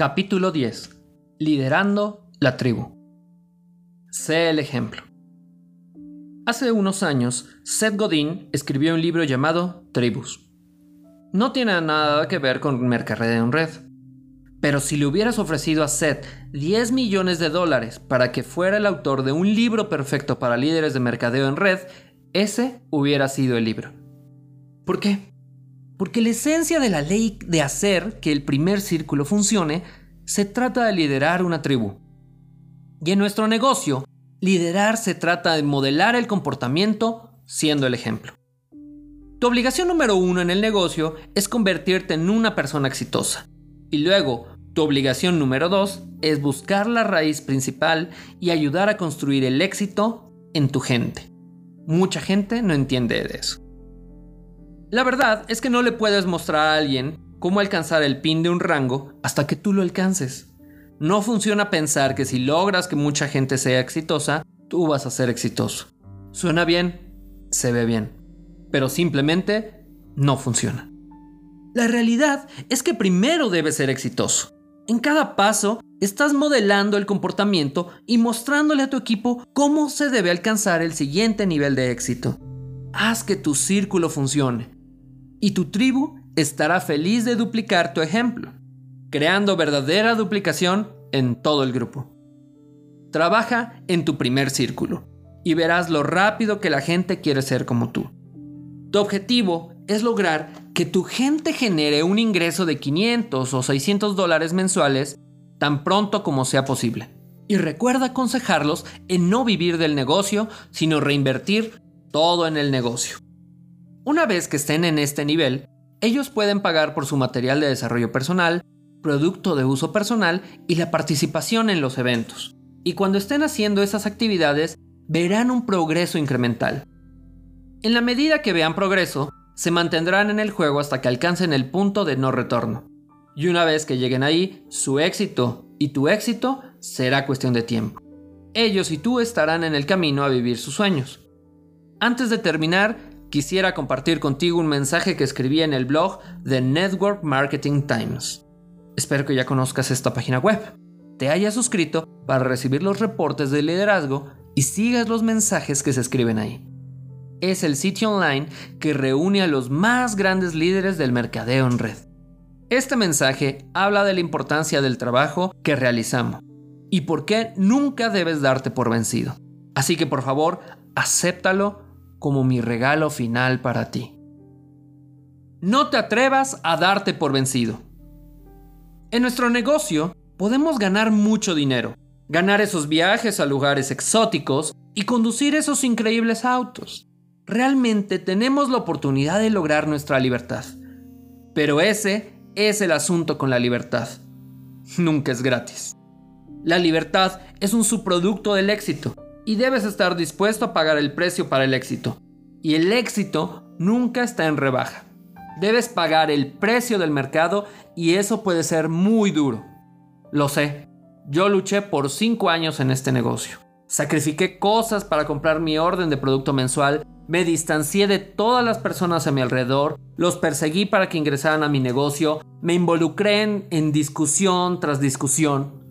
Capítulo 10. Liderando la tribu. Sé el ejemplo. Hace unos años, Seth Godin escribió un libro llamado Tribus. No tiene nada que ver con mercadeo en red. Pero si le hubieras ofrecido a Seth 10 millones de dólares para que fuera el autor de un libro perfecto para líderes de mercadeo en red, ese hubiera sido el libro. ¿Por qué? Porque la esencia de la ley de hacer que el primer círculo funcione se trata de liderar una tribu. Y en nuestro negocio, liderar se trata de modelar el comportamiento siendo el ejemplo. Tu obligación número uno en el negocio es convertirte en una persona exitosa. Y luego, tu obligación número dos es buscar la raíz principal y ayudar a construir el éxito en tu gente. Mucha gente no entiende de eso. La verdad es que no le puedes mostrar a alguien cómo alcanzar el pin de un rango hasta que tú lo alcances. No funciona pensar que si logras que mucha gente sea exitosa, tú vas a ser exitoso. Suena bien, se ve bien, pero simplemente no funciona. La realidad es que primero debes ser exitoso. En cada paso estás modelando el comportamiento y mostrándole a tu equipo cómo se debe alcanzar el siguiente nivel de éxito. Haz que tu círculo funcione y tu tribu estará feliz de duplicar tu ejemplo, creando verdadera duplicación en todo el grupo. Trabaja en tu primer círculo y verás lo rápido que la gente quiere ser como tú. Tu objetivo es lograr que tu gente genere un ingreso de 500 o 600 dólares mensuales tan pronto como sea posible. Y recuerda aconsejarlos en no vivir del negocio, sino reinvertir todo en el negocio. Una vez que estén en este nivel, ellos pueden pagar por su material de desarrollo personal, producto de uso personal y la participación en los eventos. Y cuando estén haciendo esas actividades, verán un progreso incremental. En la medida que vean progreso, se mantendrán en el juego hasta que alcancen el punto de no retorno. Y una vez que lleguen ahí, su éxito y tu éxito será cuestión de tiempo. Ellos y tú estarán en el camino a vivir sus sueños. Antes de terminar, quisiera compartir contigo un mensaje que escribí en el blog de Network Marketing Times. Espero que ya conozcas esta página web, te hayas suscrito para recibir los reportes de liderazgo y sigas los mensajes que se escriben ahí. Es el sitio online que reúne a los más grandes líderes del mercadeo en red. Este mensaje habla de la importancia del trabajo que realizamos y por qué nunca debes darte por vencido. Así que por favor, acéptalo como mi regalo final para ti. No te atrevas a darte por vencido. En nuestro negocio podemos ganar mucho dinero, ganar esos viajes a lugares exóticos y conducir esos increíbles autos. Realmente tenemos la oportunidad de lograr nuestra libertad. Pero ese es el asunto con la libertad. Nunca es gratis. La libertad es un subproducto del éxito y debes estar dispuesto a pagar el precio para el éxito. Y el éxito nunca está en rebaja. Debes pagar el precio del mercado y eso puede ser muy duro. Lo sé, yo luché por 5 años en este negocio. Sacrifiqué cosas para comprar mi orden de producto mensual, me distancié de todas las personas a mi alrededor, los perseguí para que ingresaran a mi negocio, me involucré en, en discusión tras discusión.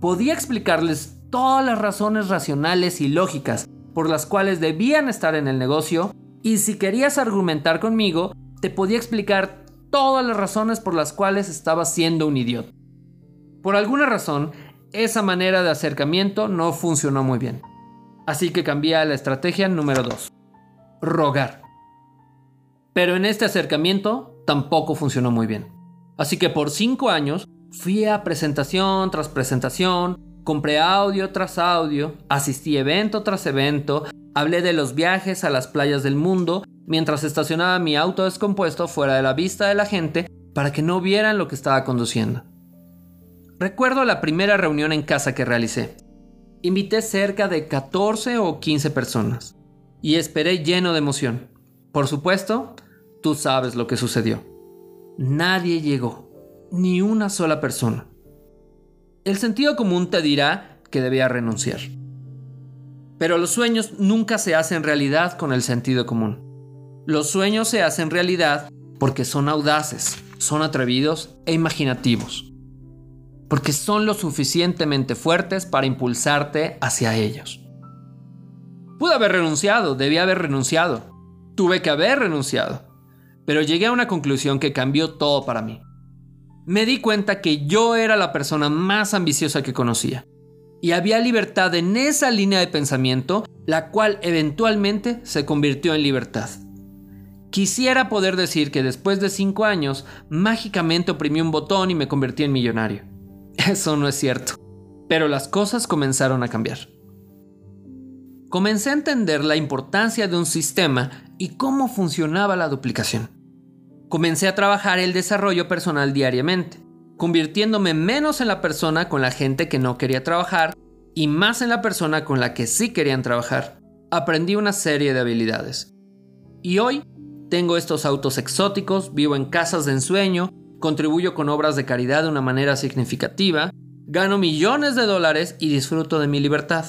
Podía explicarles todas las razones racionales y lógicas por las cuales debían estar en el negocio y si querías argumentar conmigo, te podía explicar todas las razones por las cuales estabas siendo un idiota. Por alguna razón, esa manera de acercamiento no funcionó muy bien. Así que cambié a la estrategia número 2. Rogar. Pero en este acercamiento tampoco funcionó muy bien. Así que por 5 años fui a presentación tras presentación, Compré audio tras audio, asistí evento tras evento, hablé de los viajes a las playas del mundo mientras estacionaba mi auto descompuesto fuera de la vista de la gente para que no vieran lo que estaba conduciendo. Recuerdo la primera reunión en casa que realicé. Invité cerca de 14 o 15 personas y esperé lleno de emoción. Por supuesto, tú sabes lo que sucedió. Nadie llegó, ni una sola persona. El sentido común te dirá que debía renunciar. Pero los sueños nunca se hacen realidad con el sentido común. Los sueños se hacen realidad porque son audaces, son atrevidos e imaginativos. porque son lo suficientemente fuertes para impulsarte hacia ellos. Pude haber renunciado, debía haber renunciado, tuve que haber renunciado, pero llegué a una conclusión que cambió todo para mí. Me di cuenta que yo era la persona más ambiciosa que conocía, y había libertad en esa línea de pensamiento, la cual eventualmente se convirtió en libertad. Quisiera poder decir que después de cinco años, mágicamente oprimí un botón y me convertí en millonario. Eso no es cierto, pero las cosas comenzaron a cambiar. Comencé a entender la importancia de un sistema y cómo funcionaba la duplicación. Comencé a trabajar el desarrollo personal diariamente, convirtiéndome menos en la persona con la gente que no quería trabajar y más en la persona con la que sí querían trabajar. Aprendí una serie de habilidades. Y hoy tengo estos autos exóticos, vivo en casas de ensueño, contribuyo con obras de caridad de una manera significativa, gano millones de dólares y disfruto de mi libertad.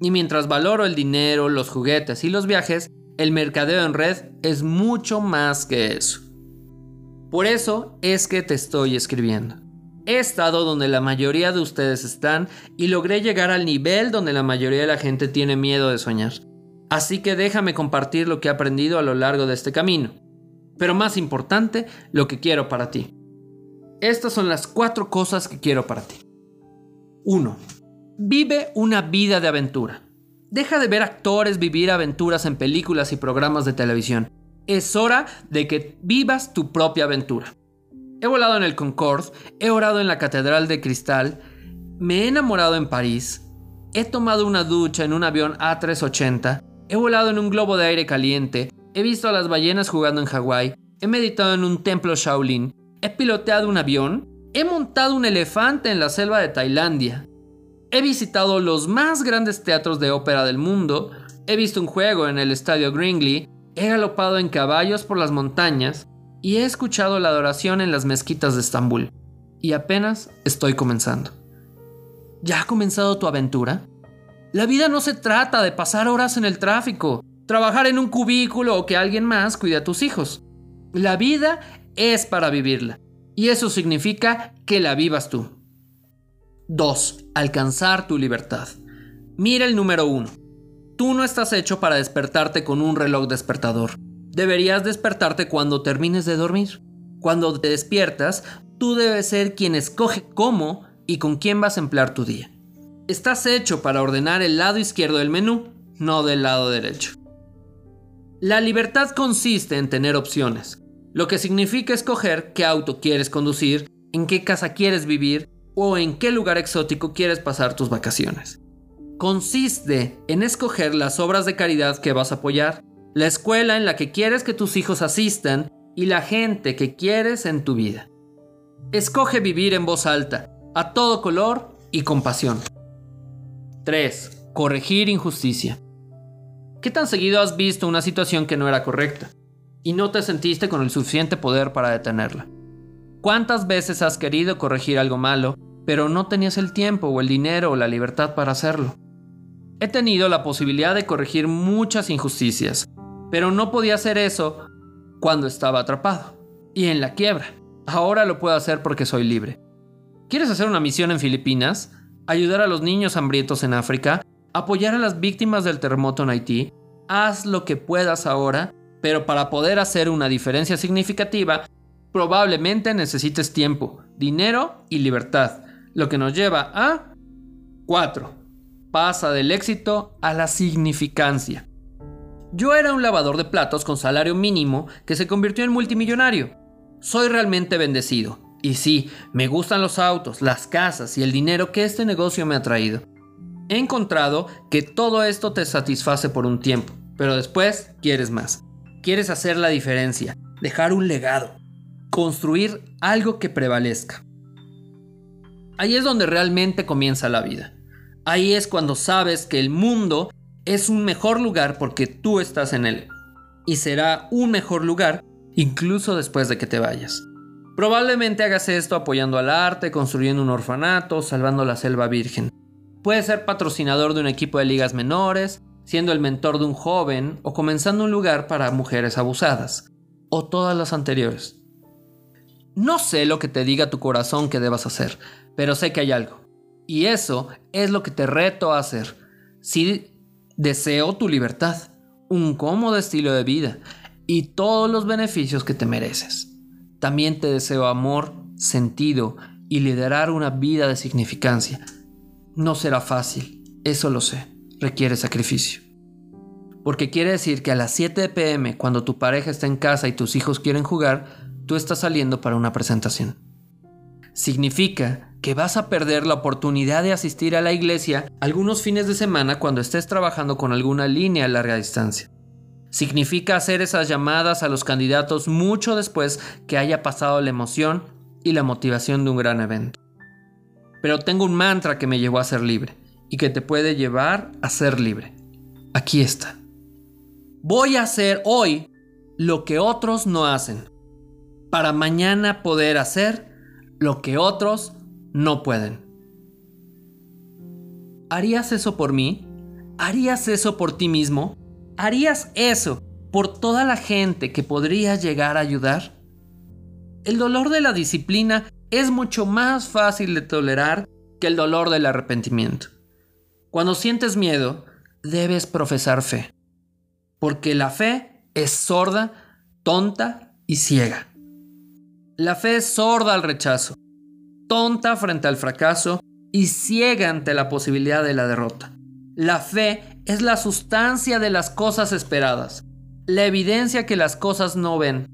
Y mientras valoro el dinero, los juguetes y los viajes, el mercadeo en red es mucho más que eso. Por eso es que te estoy escribiendo. He estado donde la mayoría de ustedes están y logré llegar al nivel donde la mayoría de la gente tiene miedo de soñar. Así que déjame compartir lo que he aprendido a lo largo de este camino. Pero más importante, lo que quiero para ti. Estas son las cuatro cosas que quiero para ti. 1. Vive una vida de aventura. Deja de ver actores vivir aventuras en películas y programas de televisión. Es hora de que vivas tu propia aventura. He volado en el Concorde, he orado en la Catedral de Cristal, me he enamorado en París, he tomado una ducha en un avión A380, He volado en un globo de aire caliente, he visto a las ballenas jugando en Hawái, he meditado en un templo Shaolin, he piloteado un avión, he montado un elefante en la selva de Tailandia, he visitado los más grandes teatros de ópera del mundo, he visto un juego en el estadio Gringley, he galopado en caballos por las montañas y he escuchado la adoración en las mezquitas de Estambul. Y apenas estoy comenzando. ¿Ya ha comenzado tu aventura? La vida no se trata de pasar horas en el tráfico, trabajar en un cubículo o que alguien más cuide a tus hijos. La vida es para vivirla. Y eso significa que la vivas tú. 2. Alcanzar tu libertad. Mira el número 1. Tú no estás hecho para despertarte con un reloj despertador. Deberías despertarte cuando termines de dormir. Cuando te despiertas, tú debes ser quien escoge cómo y con quién vas a emplear tu día. Estás hecho para ordenar el lado izquierdo del menú, no del lado derecho. La libertad consiste en tener opciones, lo que significa escoger qué auto quieres conducir, en qué casa quieres vivir o en qué lugar exótico quieres pasar tus vacaciones. Consiste en escoger las obras de caridad que vas a apoyar, la escuela en la que quieres que tus hijos asistan y la gente que quieres en tu vida. Escoge vivir en voz alta, a todo color y con pasión. 3. Corregir injusticia. ¿Qué tan seguido has visto una situación que no era correcta y no te sentiste con el suficiente poder para detenerla? ¿Cuántas veces has querido corregir algo malo, pero no tenías el tiempo o el dinero o la libertad para hacerlo? He tenido la posibilidad de corregir muchas injusticias, pero no podía hacer eso cuando estaba atrapado y en la quiebra. Ahora lo puedo hacer porque soy libre. ¿Quieres hacer una misión en Filipinas? ayudar a los niños hambrientos en África, apoyar a las víctimas del terremoto en Haití. Haz lo que puedas ahora, pero para poder hacer una diferencia significativa, probablemente necesites tiempo, dinero y libertad, lo que nos lleva a 4. Pasa del éxito a la significancia. Yo era un lavador de platos con salario mínimo que se convirtió en multimillonario. Soy realmente bendecido. Y sí, me gustan los autos, las casas y el dinero que este negocio me ha traído. He encontrado que todo esto te satisface por un tiempo, pero después quieres más. Quieres hacer la diferencia, dejar un legado, construir algo que prevalezca. Ahí es donde realmente comienza la vida. Ahí es cuando sabes que el mundo es un mejor lugar porque tú estás en él. Y será un mejor lugar incluso después de que te vayas. Probablemente hagas esto apoyando al arte, construyendo un orfanato, salvando la selva virgen. Puedes ser patrocinador de un equipo de ligas menores, siendo el mentor de un joven o comenzando un lugar para mujeres abusadas, o todas las anteriores. No sé lo que te diga tu corazón que debas hacer, pero sé que hay algo. Y eso es lo que te reto a hacer. Si deseo tu libertad, un cómodo estilo de vida y todos los beneficios que te mereces. También te deseo amor, sentido y liderar una vida de significancia. No será fácil, eso lo sé, requiere sacrificio. Porque quiere decir que a las 7 pm, cuando tu pareja está en casa y tus hijos quieren jugar, tú estás saliendo para una presentación. Significa que vas a perder la oportunidad de asistir a la iglesia algunos fines de semana cuando estés trabajando con alguna línea a larga distancia. Significa hacer esas llamadas a los candidatos mucho después que haya pasado la emoción y la motivación de un gran evento. Pero tengo un mantra que me llevó a ser libre y que te puede llevar a ser libre. Aquí está. Voy a hacer hoy lo que otros no hacen, para mañana poder hacer lo que otros no pueden. ¿Harías eso por mí? ¿Harías eso por ti mismo? ¿Harías eso por toda la gente que podrías llegar a ayudar? El dolor de la disciplina es mucho más fácil de tolerar que el dolor del arrepentimiento. Cuando sientes miedo, debes profesar fe, porque la fe es sorda, tonta y ciega. La fe es sorda al rechazo, tonta frente al fracaso y ciega ante la posibilidad de la derrota. La fe es la sustancia de las cosas esperadas, la evidencia que las cosas no ven.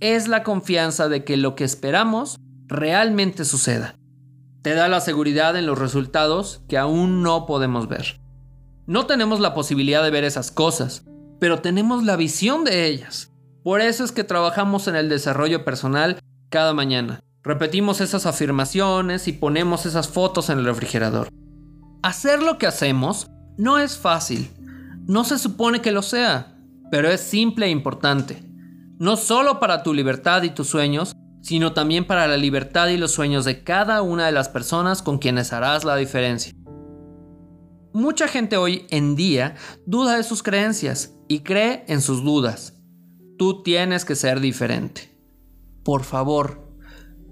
Es la confianza de que lo que esperamos realmente suceda. Te da la seguridad en los resultados que aún no podemos ver. No tenemos la posibilidad de ver esas cosas, pero tenemos la visión de ellas. Por eso es que trabajamos en el desarrollo personal cada mañana. Repetimos esas afirmaciones y ponemos esas fotos en el refrigerador. Hacer lo que hacemos no es fácil. No se supone que lo sea, pero es simple e importante. No solo para tu libertad y tus sueños, sino también para la libertad y los sueños de cada una de las personas con quienes harás la diferencia. Mucha gente hoy en día duda de sus creencias y cree en sus dudas. Tú tienes que ser diferente. Por favor,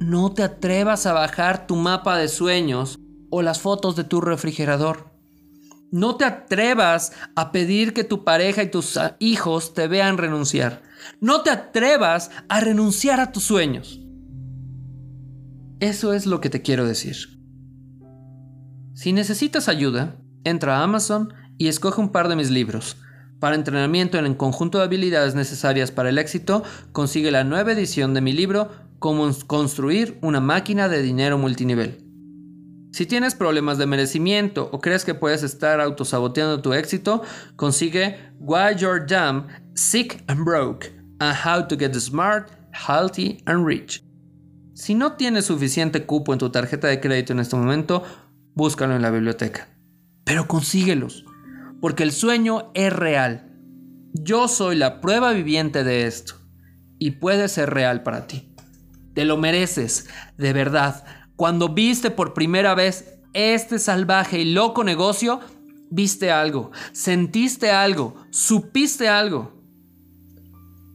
no te atrevas a bajar tu mapa de sueños o las fotos de tu refrigerador. No te atrevas a pedir que tu pareja y tus hijos te vean renunciar. No te atrevas a renunciar a tus sueños. Eso es lo que te quiero decir. Si necesitas ayuda, entra a Amazon y escoge un par de mis libros. Para entrenamiento en el conjunto de habilidades necesarias para el éxito, consigue la nueva edición de mi libro Cómo construir una máquina de dinero multinivel. Si tienes problemas de merecimiento o crees que puedes estar autosaboteando tu éxito, consigue Why You're Dumb, Sick and Broke and How to Get Smart, Healthy and Rich. Si no tienes suficiente cupo en tu tarjeta de crédito en este momento, búscalo en la biblioteca. Pero consíguelos, porque el sueño es real. Yo soy la prueba viviente de esto y puede ser real para ti. Te lo mereces, de verdad cuando viste por primera vez este salvaje y loco negocio, viste algo, sentiste algo, supiste algo.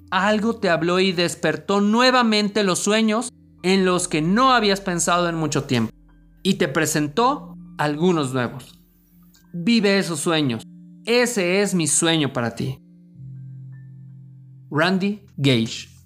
Algo te habló y despertó nuevamente los sueños en los que no habías pensado en mucho tiempo y te presentó algunos nuevos. Vive esos sueños. Ese es mi sueño para ti. Randy Gage